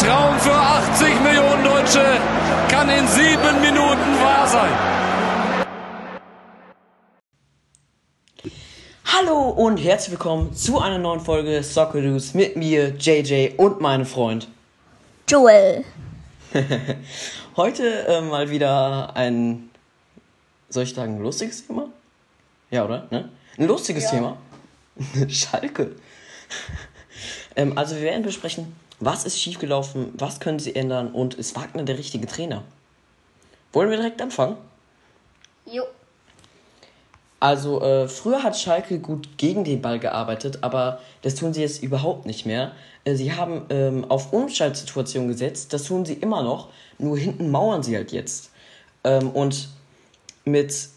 Traum für 80 Millionen Deutsche kann in sieben Minuten wahr sein. Hallo und herzlich willkommen zu einer neuen Folge Soccer News mit mir, JJ und meinem Freund Joel. Heute äh, mal wieder ein, soll ich sagen, lustiges Thema? Ja, oder? Ne? Ein lustiges Ja. Thema. Schalke. ähm, also wir werden besprechen, was ist schiefgelaufen, was können sie ändern und ist Wagner der richtige Trainer? Wollen wir direkt anfangen? Jo. Also, äh, früher hat Schalke gut gegen den Ball gearbeitet, aber das tun sie jetzt überhaupt nicht mehr. Äh, sie haben ähm, auf Umschaltsituationen gesetzt, das tun sie immer noch, nur hinten mauern sie halt jetzt. Ähm, und mit,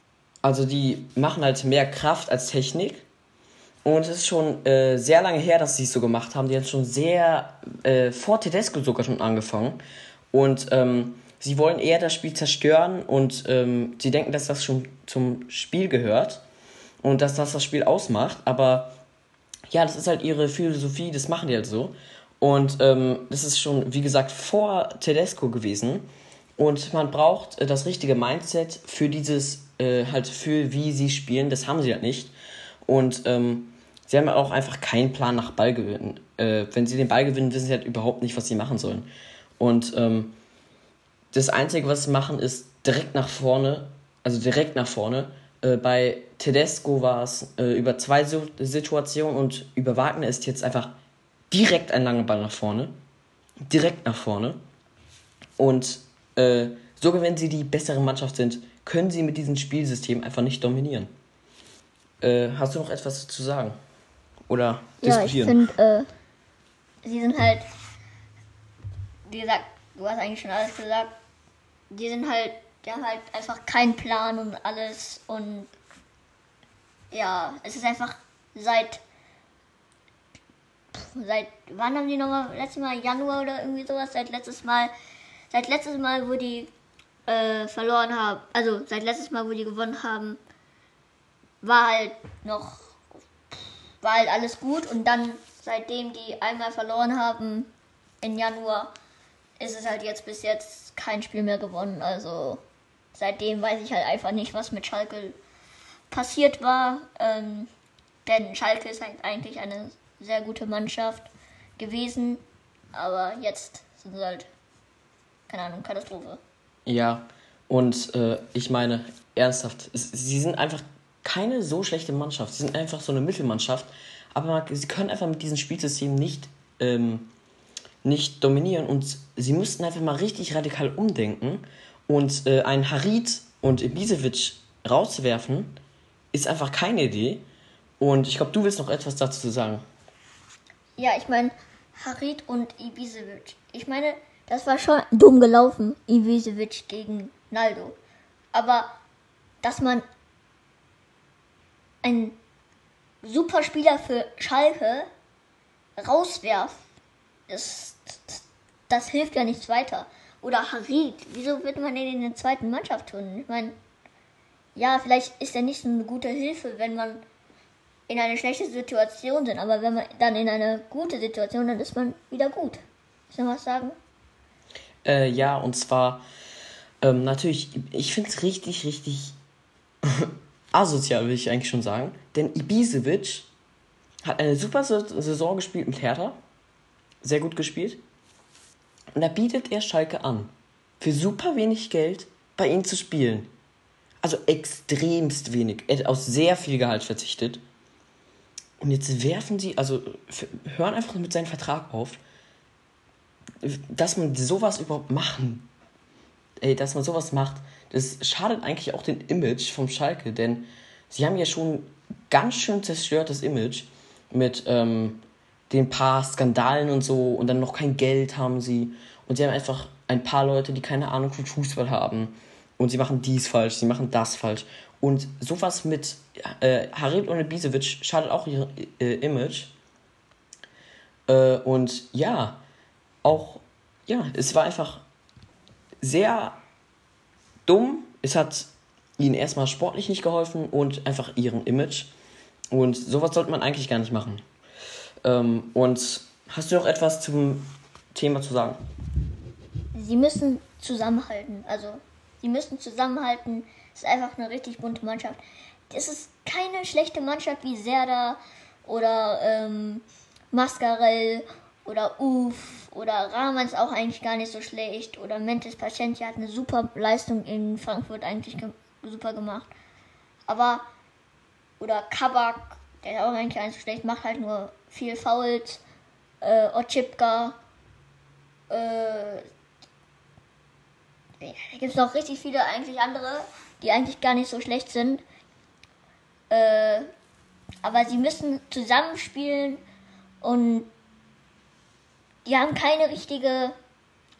also die machen halt mehr Kraft als Technik. Und es ist schon äh, sehr lange her, dass sie es so gemacht haben. Die haben schon sehr äh, vor Tedesco sogar schon angefangen. Und ähm, sie wollen eher das Spiel zerstören und ähm, sie denken, dass das schon zum Spiel gehört und dass das das Spiel ausmacht. Aber ja, das ist halt ihre Philosophie, das machen die halt so. Und ähm, das ist schon, wie gesagt, vor Tedesco gewesen. Und man braucht äh, das richtige Mindset für dieses, äh, halt für wie sie spielen. Das haben sie halt nicht. Und ähm, sie haben auch einfach keinen Plan nach Ballgewinn. Äh, wenn sie den Ball gewinnen, wissen sie halt überhaupt nicht, was sie machen sollen. Und ähm, das Einzige, was sie machen, ist direkt nach vorne, also direkt nach vorne. Äh, bei Tedesco war es äh, über zwei Su- Situationen und über Wagner ist jetzt einfach direkt ein langer Ball nach vorne. Direkt nach vorne. Und äh, sogar wenn sie die bessere Mannschaft sind, können sie mit diesem Spielsystem einfach nicht dominieren. Äh, hast du noch etwas zu sagen? Oder Ja, ich diskutieren? finde, äh, sie sind halt, wie gesagt, du hast eigentlich schon alles gesagt. Die sind halt, die haben halt einfach keinen Plan und alles und ja, es ist einfach seit seit wann haben die nochmal letztes Mal Januar oder irgendwie sowas seit letztes Mal seit letztes Mal wo die äh, verloren haben also seit letztes Mal wo die gewonnen haben war halt noch war halt alles gut. Und dann seitdem die einmal verloren haben im Januar ist es halt jetzt bis jetzt kein Spiel mehr gewonnen. Also seitdem weiß ich halt einfach nicht was mit Schalke passiert war. Ähm, denn Schalke ist halt eigentlich eine sehr gute Mannschaft gewesen. Aber jetzt sind sie halt keine Ahnung Katastrophe. Ja, und äh, ich meine, ernsthaft, sie sind einfach keine so schlechte Mannschaft. Sie sind einfach so eine Mittelmannschaft, aber sie können einfach mit diesem Spielsystem nicht, ähm, nicht dominieren und sie müssten einfach mal richtig radikal umdenken und äh, einen Harit und Ibisevic rauswerfen, ist einfach keine Idee. Und ich glaube, du willst noch etwas dazu sagen. Ja, ich meine, Harit und Ibisevic. Ich meine, das war schon dumm gelaufen, Ibisevic gegen Naldo. Aber dass man einen super Spieler für Schalke rauswerft, das, das hilft ja nichts weiter. Oder Harit, wieso wird man den in der zweiten Mannschaft tun? Ich meine, ja, vielleicht ist er nicht so eine gute Hilfe, wenn man in eine schlechte Situation sind, aber wenn man dann in eine gute Situation, dann ist man wieder gut. Noch was sagen? Äh, ja, und zwar, ähm, natürlich, ich finde es richtig, richtig asozial, will ich eigentlich schon sagen. Denn Ibisevic hat eine super Sa- Saison gespielt mit Hertha. Sehr gut gespielt. Und da bietet er Schalke an, für super wenig Geld bei ihnen zu spielen. Also extremst wenig. Er hat auf sehr viel Gehalt verzichtet. Und jetzt werfen sie, also hören einfach mit seinem Vertrag auf dass man sowas überhaupt machen, ey, dass man sowas macht, das schadet eigentlich auch dem Image vom Schalke, denn sie haben ja schon ganz schön zerstörtes Image mit ähm, den paar Skandalen und so und dann noch kein Geld haben sie. Und sie haben einfach ein paar Leute, die keine Ahnung von Fußball haben. Und sie machen dies falsch, sie machen das falsch. Und sowas mit äh, Harit und Ibisevic schadet auch ihr äh, Image. Äh, und ja, auch, ja, es war einfach sehr dumm. Es hat ihnen erstmal sportlich nicht geholfen und einfach ihrem Image. Und sowas sollte man eigentlich gar nicht machen. Ähm, und hast du noch etwas zum Thema zu sagen? Sie müssen zusammenhalten. Also, sie müssen zusammenhalten. Es ist einfach eine richtig bunte Mannschaft. Es ist keine schlechte Mannschaft wie Serda oder ähm, Mascarell oder Uf oder Rahman ist auch eigentlich gar nicht so schlecht oder Mentes Patientia hat eine super Leistung in Frankfurt eigentlich ge super gemacht. Aber oder Kabak, der ist auch eigentlich gar nicht so schlecht, macht halt nur viel Fouls. Äh, Ochipka, äh, da gibt es noch richtig viele eigentlich andere, die eigentlich gar nicht so schlecht sind. Äh, aber sie müssen zusammenspielen und die haben keine richtige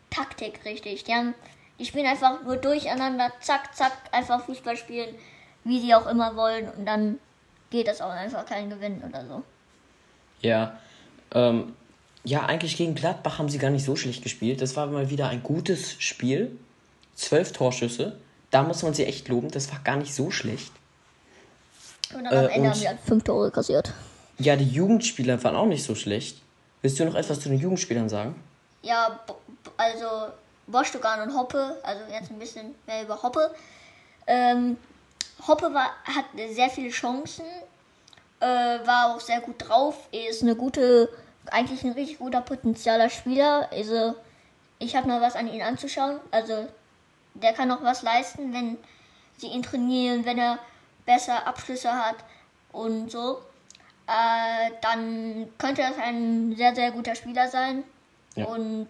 Taktik, richtig. Die haben, die spielen einfach nur durcheinander, zack, zack, einfach Fußball spielen, wie sie auch immer wollen und dann geht das auch einfach kein Gewinn oder so. Ja, ähm, ja, eigentlich gegen Gladbach haben sie gar nicht so schlecht gespielt. Das war mal wieder ein gutes Spiel. Zwölf Torschüsse. Da muss man sie echt loben. Das war gar nicht so schlecht. Und dann am Äh, Ende haben wir halt fünf Tore kassiert. Ja, die Jugendspieler waren auch nicht so schlecht. Willst du noch etwas zu den Jugendspielern sagen? Ja, also Bostogan und Hoppe, also jetzt ein bisschen mehr über Hoppe. Ähm, Hoppe war, hat sehr viele Chancen, äh, war auch sehr gut drauf, ist eine gute, eigentlich ein richtig guter potenzieller Spieler. Also ich habe noch was an ihn anzuschauen. Also der kann noch was leisten, wenn sie ihn trainieren, wenn er besser Abschlüsse hat und so. Äh, dann könnte das ein sehr, sehr guter Spieler sein Ja. und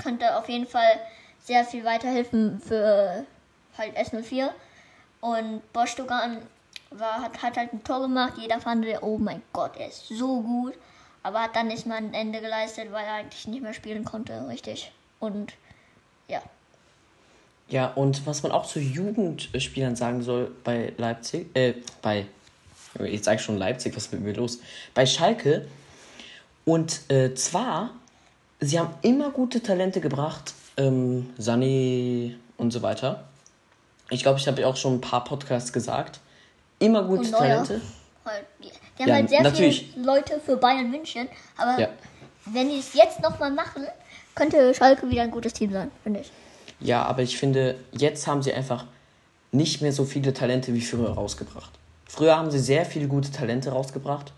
könnte auf jeden Fall sehr viel weiterhelfen für halt S04. Und Bostogan war, hat, hat halt ein Tor gemacht. Jeder fand, oh mein Gott, er ist so gut. Aber hat dann nicht mal ein Ende geleistet, weil er eigentlich nicht mehr spielen konnte, richtig. Und ja. Ja, und was man auch zu Jugendspielern sagen soll bei Leipzig, äh, bei, jetzt sag ich schon Leipzig, was ist mit mir los? Bei Schalke. Und äh, zwar, sie haben immer gute Talente gebracht, ähm, Sané und so weiter. Ich glaube, ich habe ja auch schon ein paar Podcasts gesagt. Immer gute Und. Talente. Halt, die haben Ja, halt sehr natürlich. viele Leute für Bayern München. Aber Ja. wenn die es jetzt nochmal machen, könnte Schalke wieder ein gutes Team sein, finde ich. Ja, aber ich finde, jetzt haben sie einfach nicht mehr so viele Talente wie früher rausgebracht. Früher haben sie sehr viele gute Talente rausgebracht.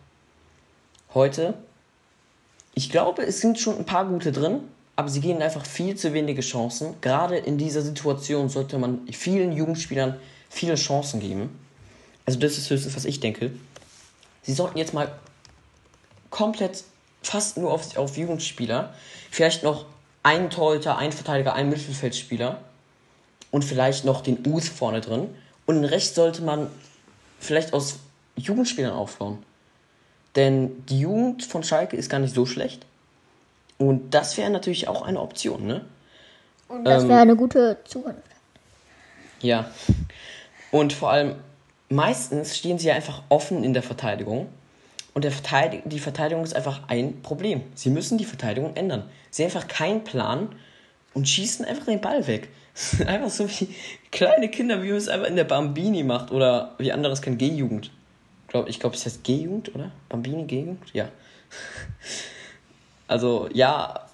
Heute, ich glaube, es sind schon ein paar gute drin, aber sie geben einfach viel zu wenige Chancen. Gerade in dieser Situation sollte man vielen Jugendspielern viele Chancen geben. Also das ist höchstens, was ich denke. Sie sollten jetzt mal komplett fast nur auf, auf Jugendspieler. Vielleicht noch einen Torhüter, einen Verteidiger, einen Mittelfeldspieler und vielleicht noch den Us vorne drin. Und Rest sollte man vielleicht aus Jugendspielern aufbauen. Denn die Jugend von Schalke ist gar nicht so schlecht. Und das wäre natürlich auch eine Option, ne? Und das Ähm, wäre eine gute Zukunft. Ja. Und vor allem, meistens stehen sie ja einfach offen in der Verteidigung. Und der Verteidig die Verteidigung ist einfach ein Problem. Sie müssen die Verteidigung ändern. Sie haben einfach keinen Plan und schießen einfach den Ball weg. einfach so wie kleine Kinder, wie man es einfach in der Bambini macht. Oder wie andere es kennen, G-Jugend. Ich glaube, es heißt G-Jugend, oder? Bambini, G-Jugend? Ja. Also, ja,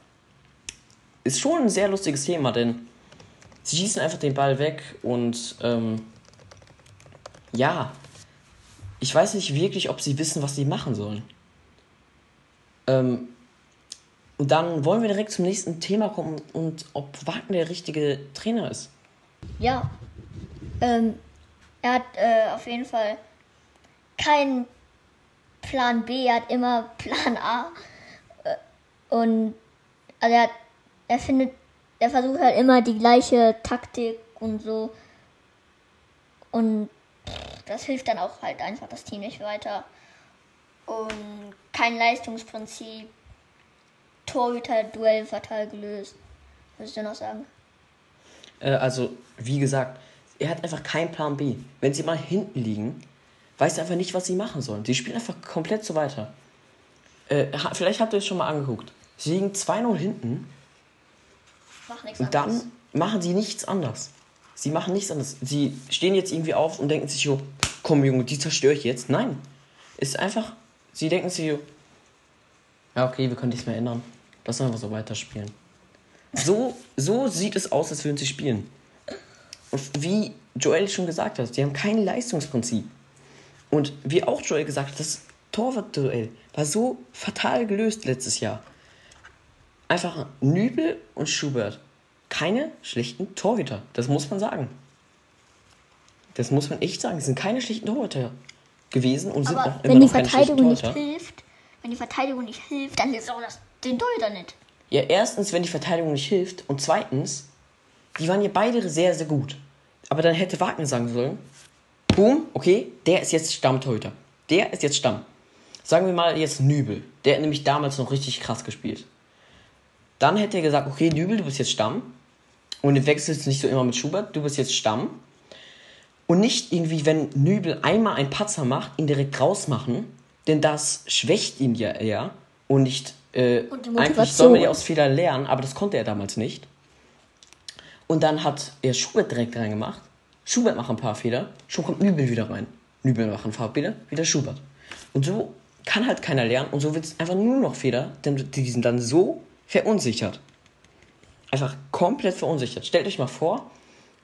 ist schon ein sehr lustiges Thema, denn sie schießen einfach den Ball weg und ähm, ja, ich weiß nicht wirklich, ob sie wissen, was sie machen sollen. Ähm, und dann wollen wir direkt zum nächsten Thema kommen und ob Wagner der richtige Trainer ist. Ja. Ähm, er hat äh, auf jeden Fall keinen Plan B, er hat immer Plan A. Äh, Und also er, er findet, er versucht halt immer die gleiche Taktik und so. Und das hilft dann auch halt einfach das Team nicht weiter. Und kein Leistungsprinzip. Torhüter-Duell fatal gelöst. Was ich noch sagen? Äh, also, wie gesagt, er hat einfach keinen Plan B. Wenn sie mal hinten liegen, weiß er einfach nicht, was sie machen sollen. Sie spielen einfach komplett so weiter. Äh, vielleicht habt ihr es schon mal angeguckt. Sie liegen 2-0 hinten Mach nichts und dann machen sie nichts anders. Sie machen nichts anderes. Sie stehen jetzt irgendwie auf und denken sich so, komm Junge, die zerstöre ich jetzt. Nein. Ist einfach, sie denken sich so, ja okay, wir können nichts mehr ändern. Lass einfach so weiterspielen. So, so sieht es aus, als würden sie spielen. Und wie Joel schon gesagt hat, die haben kein Leistungsprinzip. Und wie auch Joel gesagt hat, das Torwartduell war so fatal gelöst letztes Jahr. Einfach Nübel und Schubert. Keine schlechten Torhüter. Das muss man sagen. Das muss man echt sagen. Es sind keine schlechten Torhüter gewesen und sind Aber auch wenn immer die noch keine schlechten Verteidigung nicht Torhüter. hilft, wenn die Verteidigung nicht hilft, dann hilft auch das den Torhüter nicht. Ja, erstens, wenn die Verteidigung nicht hilft. Und zweitens, die waren ja beide sehr, sehr gut. Aber dann hätte Wagner sagen sollen, boom, okay, der ist jetzt Stammtorhüter. Der ist jetzt Stamm. Sagen wir mal jetzt Nübel. Der hat nämlich damals noch richtig krass gespielt. Dann hätte er gesagt, okay, Nübel, du bist jetzt Stamm. Und du wechselst nicht so immer mit Schubert, du bist jetzt Stamm. Und nicht irgendwie, wenn Nübel einmal einen Patzer macht, ihn direkt rausmachen. Denn das schwächt ihn ja eher. Und nicht, äh, eigentlich soll man ja aus Fehlern lernen, aber das konnte er damals nicht. Und dann hat er Schubert direkt reingemacht. Schubert macht ein paar Fehler. Schon kommt Nübel wieder rein. Nübel macht ein paar Fehler, wieder Schubert. Und so kann halt keiner lernen und so wird es einfach nur noch Fehler, denn die sind dann so verunsichert. Einfach komplett verunsichert. Stellt euch mal vor,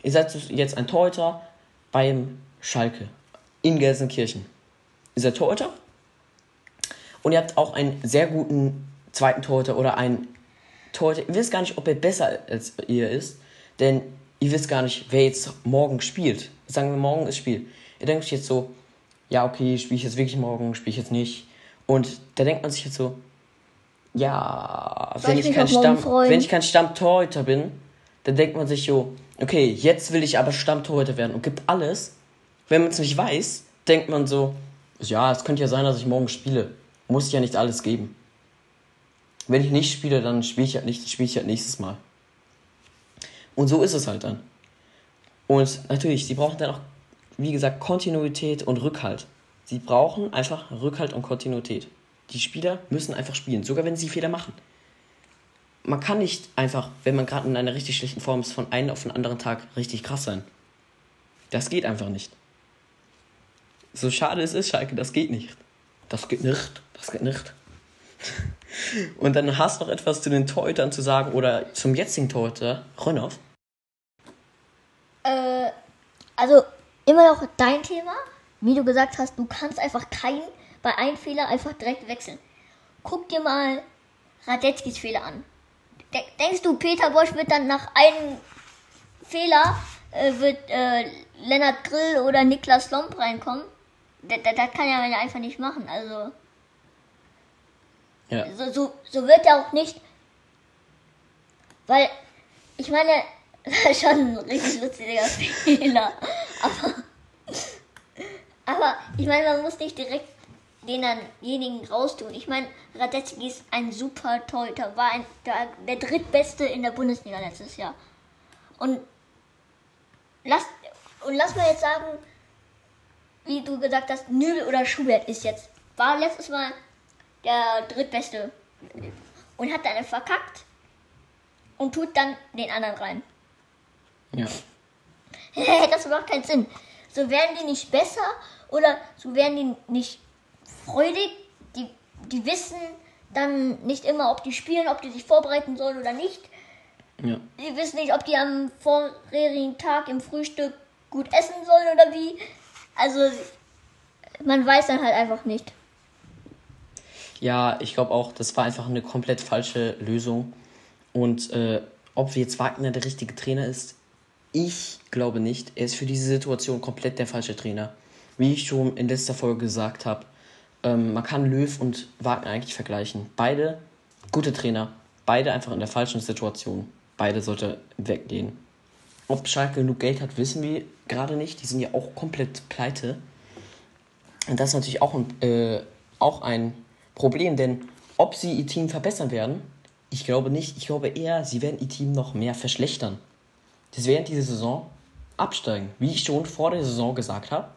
ihr seid jetzt ein Torhüter beim Schalke in Gelsenkirchen. Ihr seid Torhüter und ihr habt auch einen sehr guten zweiten Torhüter oder einen Torhüter. Ihr wisst gar nicht, ob er besser als ihr ist, denn ihr wisst gar nicht, wer jetzt morgen spielt. Sagen wir, morgen ist Spiel. Ihr denkt euch jetzt so, ja, okay, spiele ich jetzt wirklich morgen, spiele ich jetzt nicht. Und da denkt man sich jetzt so, ja, wenn ich ich, Stamm, wenn ich kein Stammtorhüter bin, dann denkt man sich so, okay, jetzt will ich aber Stammtorhüter werden und gibt alles. Wenn man es nicht weiß, denkt man so, ja, es könnte ja sein, dass ich morgen spiele. Muss ich ja nicht alles geben. Wenn ich nicht spiele, dann spiele ich halt nicht, spiele ich halt nächstes Mal. Und so ist es halt dann. Und natürlich, sie brauchen dann auch, wie gesagt, Kontinuität und Rückhalt. Sie brauchen einfach Rückhalt und Kontinuität. Die Spieler müssen einfach spielen, sogar wenn sie Fehler machen. Man kann nicht einfach, wenn man gerade in einer richtig schlechten Form ist, von einem auf den anderen Tag richtig krass sein. Das geht einfach nicht. So schade es ist, Schalke, das geht nicht. Das geht nicht. Das geht nicht. Und dann hast du noch etwas zu den Torhütern zu sagen oder zum jetzigen Torhüter, Rönnoff. Äh, also immer noch dein Thema. Wie du gesagt hast, du kannst einfach keinen bei einem Fehler einfach direkt wechseln. Guck dir mal Radetzkis Fehler an. De denkst du, Peter Bosch wird dann nach einem Fehler äh, wird äh, Lennart Grill oder Niklas Lomp reinkommen? Das, das, das kann er ja einfach nicht machen. Also Ja. so, so, so wird er auch nicht. Weil, ich meine, schon ein richtig lustiger Fehler. Aber, aber ich meine, man muss nicht direkt denjenigen raustun. Ich meine, Radetzky ist ein super Torhüter, war ein, der, der drittbeste in der Bundesliga letztes Jahr. Und lass, und lass mal jetzt sagen, wie du gesagt hast, Nübel oder Schubert ist jetzt, war letztes Mal der drittbeste und hat dann verkackt und tut dann den anderen rein. Ja. das macht keinen Sinn. So werden die nicht besser oder so werden die nicht freudig. Die, die wissen dann nicht immer, ob die spielen, ob die sich vorbereiten sollen oder nicht. Ja. Die wissen nicht, ob die am vorherigen Tag im Frühstück gut essen sollen oder wie. Also man weiß dann halt einfach nicht. Ja, ich glaube auch, das war einfach eine komplett falsche Lösung. Und äh, ob jetzt Wagner der richtige Trainer ist, ich glaube nicht. Er ist für diese Situation komplett der falsche Trainer. Wie ich schon in letzter Folge gesagt habe, ähm, man kann Löw und Wagner eigentlich vergleichen. Beide gute Trainer, beide einfach in der falschen Situation. Beide sollte weggehen. Ob Schalke genug Geld hat, wissen wir gerade nicht. Die sind ja auch komplett pleite. Und das ist natürlich auch ein, äh, auch ein Problem, denn ob sie ihr Team verbessern werden, ich glaube nicht. Ich glaube eher, sie werden ihr Team noch mehr verschlechtern. Das werden diese Saison absteigen. Wie ich schon vor der Saison gesagt habe,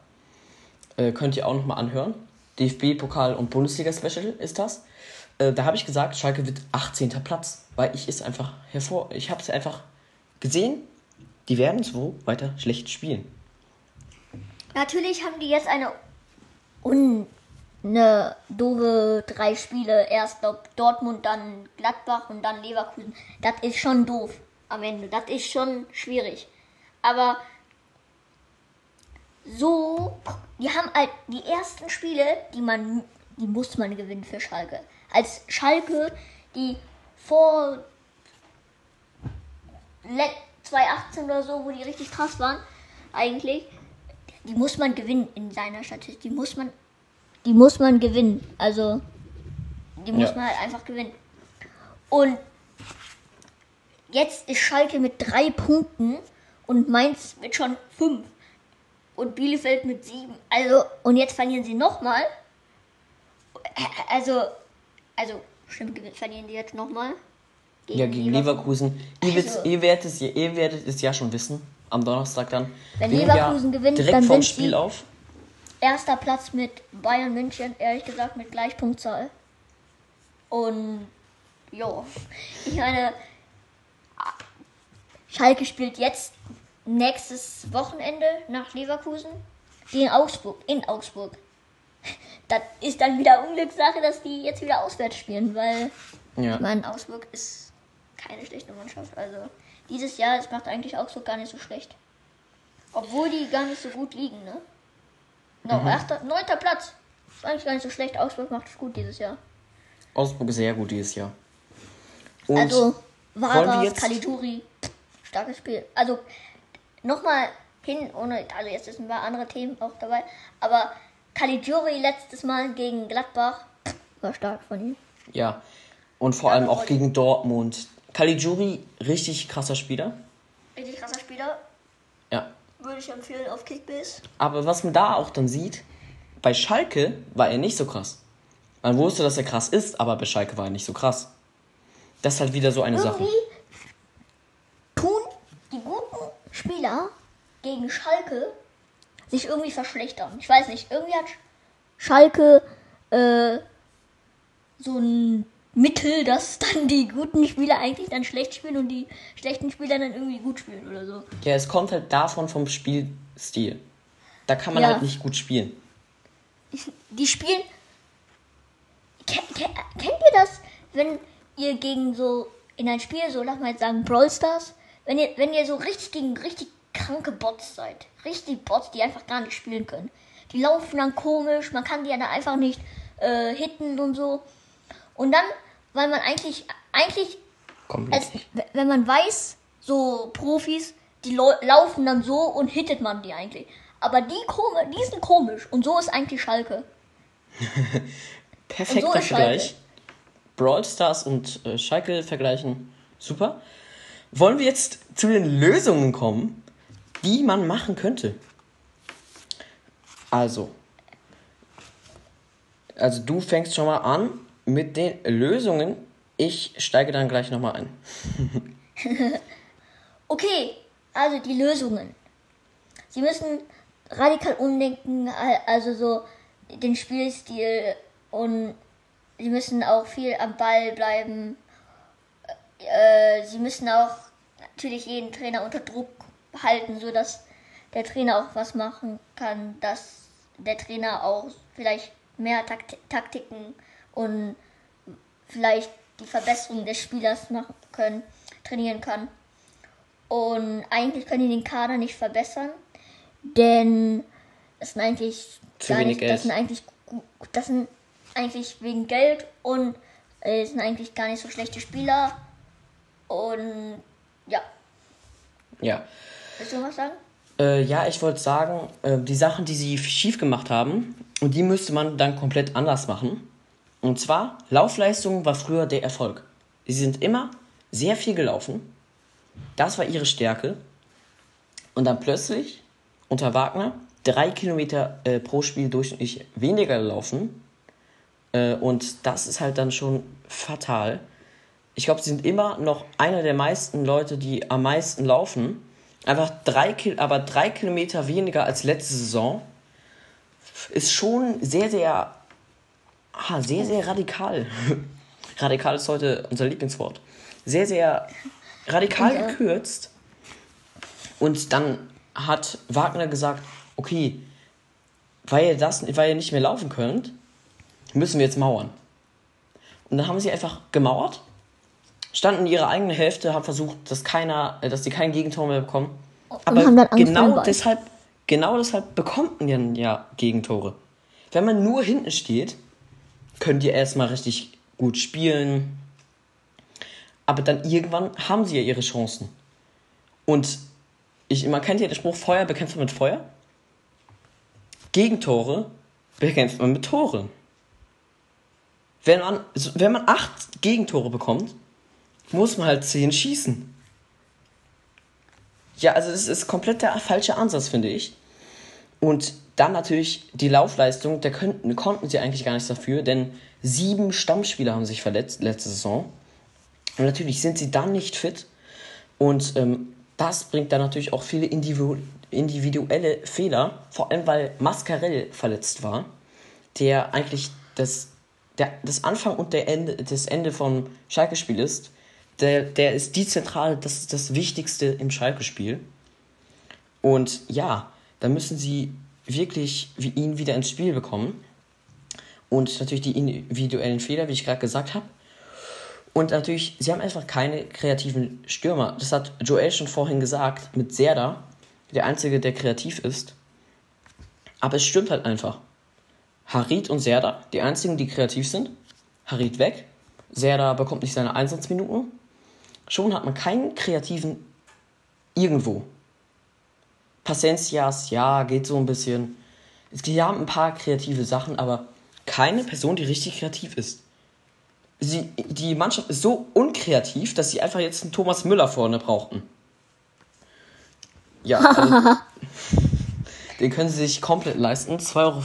äh, könnt ihr auch nochmal anhören. DFB-Pokal und Bundesliga-Special ist das. Äh, da habe ich gesagt, Schalke wird 18. Platz, weil ich es einfach hervor. Ich habe es einfach gesehen, die werden so weiter schlecht spielen. Natürlich haben die jetzt eine un eine doofe drei Spiele. Erst glaub, Dortmund, dann Gladbach und dann Leverkusen. Das ist schon doof am Ende. Das ist schon schwierig. Aber so, die haben halt die ersten Spiele, die man, die muss man gewinnen für Schalke. Als Schalke, die vor 2018 oder so, wo die richtig krass waren, eigentlich, die muss man gewinnen in seiner Statistik. Die muss man, die muss man gewinnen. Also, die muss Ja. man halt einfach gewinnen. Und jetzt ist Schalke mit drei Punkten und Mainz mit schon fünf. Und Bielefeld mit sieben. Also, und jetzt verlieren sie nochmal. Also, also, stimmt, verlieren die jetzt nochmal? Ja, gegen Leverkusen. Ihr, Also- ihr, werdet es, ihr werdet es ja schon wissen. Am Donnerstag dann. Wenn Leverkusen gewinnt, direkt dann vom Spiel auf. Erster Platz mit Bayern München, ehrlich gesagt, mit Gleichpunktzahl. Und, ja, ich meine, Schalke spielt jetzt nächstes Wochenende nach Leverkusen gegen Augsburg, in Augsburg. Das ist dann wieder Unglückssache, dass die jetzt wieder auswärts spielen, weil Ja. ich meine, Augsburg ist keine schlechte Mannschaft. Also dieses Jahr, es macht eigentlich Augsburg gar nicht so schlecht. Obwohl die gar nicht so gut liegen, ne? No, Mhm. achter, neunter Platz. Ist eigentlich gar nicht so schlecht. Augsburg macht es gut dieses Jahr. Augsburg ist sehr gut dieses Jahr. Und also, jetzt- Caligiuri, starkes Spiel. Also, nochmal hin, ohne, also jetzt sind ein paar andere Themen auch dabei, aber Caligiuri letztes Mal gegen Gladbach war stark von ihm. ja. Und vor allem auch gegen Dortmund. Caligiuri, richtig krasser Spieler. Richtig krasser Spieler, Ja. Würde ich empfehlen auf Kickbase. Aber was man da auch dann sieht, bei Schalke war er nicht so krass. Man wusste, dass er krass ist, aber bei Schalke war er nicht so krass. Das ist halt wieder so eine Sache. Irgendwie tun die guten Spieler gegen Schalke sich irgendwie verschlechtern. Ich weiß nicht, irgendwie hat Schalke äh, so ein Mittel, dass dann die guten Spieler eigentlich dann schlecht spielen und die schlechten Spieler dann irgendwie gut spielen oder so. Ja, es kommt halt davon vom Spielstil. Da kann man Ja. halt nicht gut spielen. Die spielen. Ken, ken, kennt ihr das, wenn ihr gegen so in ein Spiel, so lass mal jetzt sagen, Brawl Stars, wenn ihr, wenn ihr so richtig gegen richtig kranke Bots seid, richtig Bots, die einfach gar nicht spielen können. Die laufen dann komisch, man kann die ja dann einfach nicht äh, hitten und so. Und dann, weil man eigentlich, eigentlich als, wenn man weiß, so Profis, die lau- laufen dann so und hittet man die eigentlich. Aber die, komi- die sind komisch und so ist eigentlich Schalke. Perfekter so ist Schalke. Vergleich. Brawl Stars und äh, Schalke vergleichen. Super. Wollen wir jetzt zu den Lösungen kommen, die man machen könnte? Also. Also du fängst schon mal an mit den Lösungen. Ich steige dann gleich nochmal ein. Okay, also die Lösungen. Sie müssen radikal umdenken, al- also so den Spielstil und sie müssen auch viel am Ball bleiben. Äh, sie müssen auch natürlich jeden Trainer unter Druck halten, so dass der Trainer auch was machen kann, dass der Trainer auch vielleicht mehr Takt Taktiken und vielleicht die Verbesserung des Spielers machen können, trainieren kann. Und eigentlich können die den Kader nicht verbessern, denn das sind eigentlich Zu gar wenig nicht, Geld. das sind eigentlich das sind eigentlich wegen Geld und äh, es sind eigentlich gar nicht so schlechte Spieler und ja, Ja. willst du noch was sagen? Äh, ja, ich wollte sagen, äh, die Sachen, die sie schief gemacht haben, und die müsste man dann komplett anders machen. Und zwar, Laufleistung war früher der Erfolg. Sie sind immer sehr viel gelaufen. Das war ihre Stärke. Und dann plötzlich, unter Wagner, drei Kilometer äh, pro Spiel durchschnittlich weniger gelaufen. Äh, und das ist halt dann schon fatal. Ich glaube, sie sind immer noch einer der meisten Leute, die am meisten laufen. Einfach drei, aber drei Kilometer weniger als letzte Saison ist schon sehr, sehr, ah, sehr, sehr radikal. radikal ist heute unser Lieblingswort. Sehr, sehr radikal Ja. gekürzt. Und dann hat Wagner gesagt, okay, weil ihr das, weil ihr nicht mehr laufen könnt, müssen wir jetzt mauern. Und dann haben sie einfach gemauert, standen in ihrer eigenen Hälfte, haben versucht, dass keiner, äh, dass die kein Gegentor mehr bekommen. Aber genau deshalb, genau deshalb bekommt man ja Gegentore. Wenn man nur hinten steht, könnt ihr erstmal richtig gut spielen. Aber dann irgendwann haben sie ja ihre Chancen. Und ich, man kennt ja den Spruch, Feuer bekämpft man mit Feuer. Gegentore bekämpft man mit Toren. Wenn man, wenn man acht Gegentore bekommt, muss man halt zehn schießen. Ja, also es ist komplett der falsche Ansatz, finde ich. Und dann natürlich die Laufleistung, da könnten, konnten sie eigentlich gar nichts dafür, denn sieben Stammspieler haben sich verletzt letzte Saison. Und natürlich sind sie dann nicht fit. Und ähm, das bringt dann natürlich auch viele individu individuelle Fehler, vor allem weil Mascarell verletzt war, der eigentlich das, der, das Anfang und der Ende, das Ende vom Schalke-Spiel ist. Der, der ist die Zentrale, das ist das Wichtigste im Schalke-Spiel. Und ja, da müssen sie wirklich wie ihn wieder ins Spiel bekommen. Und natürlich die individuellen Fehler, wie ich gerade gesagt habe. Und natürlich, sie haben einfach keine kreativen Stürmer. Das hat Joel schon vorhin gesagt, mit Serda, der Einzige, der kreativ ist. Aber es stimmt halt einfach. Harit und Serda, die einzigen, die kreativ sind. Harit weg. Serda bekommt nicht seine Einsatzminuten. Schon hat man keinen kreativen irgendwo. Paciencias, ja, geht so ein bisschen. Die haben ein paar kreative Sachen, aber keine Person, die richtig kreativ ist. Sie, die Mannschaft ist so unkreativ, dass sie einfach jetzt einen Thomas Müller vorne brauchten. Ja, also, den können sie sich komplett leisten. 2,50 Euro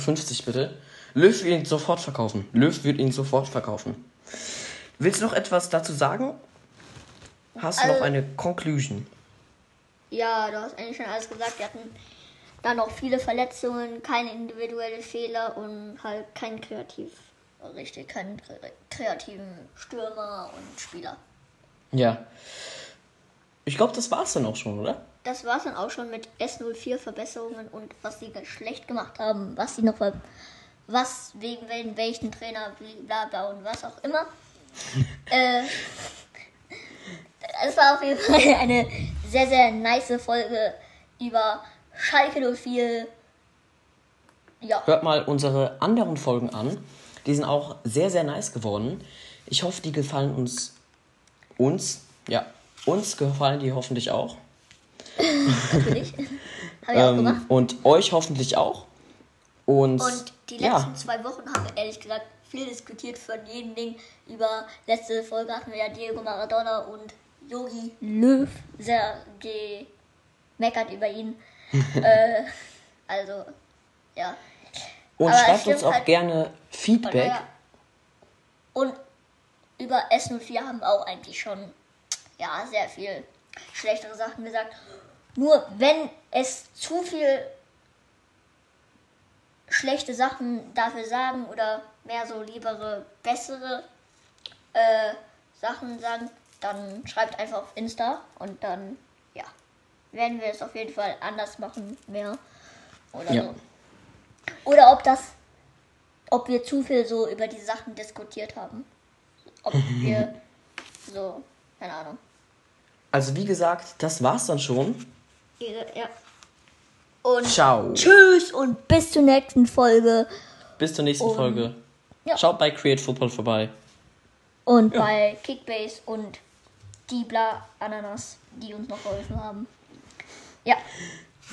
bitte. Löw wird ihn sofort verkaufen. Löw wird ihn sofort verkaufen. Willst du noch etwas dazu sagen? Hast du noch Also- eine Conclusion? Ja, du hast eigentlich schon alles gesagt. Wir hatten dann noch viele Verletzungen, keine individuelle Fehler und halt kein kreativ, richtig, keinen kre- kreativen Stürmer und Spieler. Ja. Ich glaube, das war's dann auch schon, oder? Das war's dann auch schon mit S04 Verbesserungen und was sie ganz schlecht gemacht haben, was sie noch ver was wegen wel- welchen Trainer, bla bla und was auch immer. äh, es war auf jeden Fall eine sehr, sehr nice Folge über Schalke 04. Ja, Hört mal unsere anderen Folgen an. Die sind auch sehr, sehr nice geworden. Ich hoffe, die gefallen uns. Uns? Ja. Uns gefallen die hoffentlich auch. natürlich. Habe ich auch gemacht. Ähm, und euch hoffentlich auch. Und, Und die letzten ja, zwei Wochen haben wir ehrlich gesagt viel diskutiert von jedem Ding. Über letzte Folge hatten wir ja Diego Maradona und Yogi Löw sehr gemeckert über ihn. äh, also, ja. und aber schreibt uns auch halt- gerne Feedback. Und über S04 haben wir auch eigentlich schon ja, sehr viel schlechtere Sachen gesagt. Nur wenn es zu viel schlechte Sachen dafür sagen oder mehr so liebere, bessere äh, Sachen sagen, dann schreibt einfach auf Insta und dann, ja, werden wir es auf jeden Fall anders machen, mehr oder Ja. so. Oder ob das, ob wir zu viel so über die Sachen diskutiert haben. Ob wir so, keine Ahnung. Also wie gesagt, das war's dann schon. Ja. Und Ciao. tschüss und bis zur nächsten Folge. Bis zur nächsten Und- Folge. ja. Schaut bei Create Football vorbei. Und Ja. bei Kickbase und Diebla Ananas, die uns noch geholfen haben. Ja,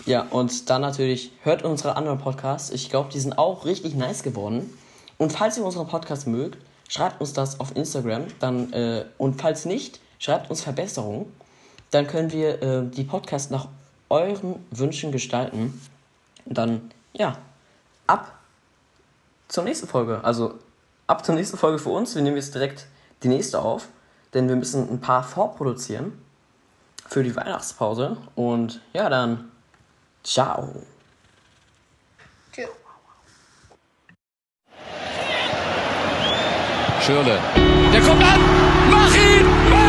Ja, und dann natürlich hört unsere anderen Podcasts. Ich glaube, die sind auch richtig nice geworden. Und falls ihr unseren Podcast mögt, schreibt uns das auf Instagram. Dann, äh, und falls nicht, schreibt uns Verbesserungen. Dann können wir äh, die Podcasts nach euren Wünschen gestalten. Und dann, ja, ab zur nächsten Folge. Also ab zur nächsten Folge für uns. Wir nehmen jetzt direkt die nächste auf. Denn wir müssen ein paar vorproduzieren für die Weihnachtspause. Und ja, dann ciao. tschüss. Schürle. Der kommt an. Mach ihn!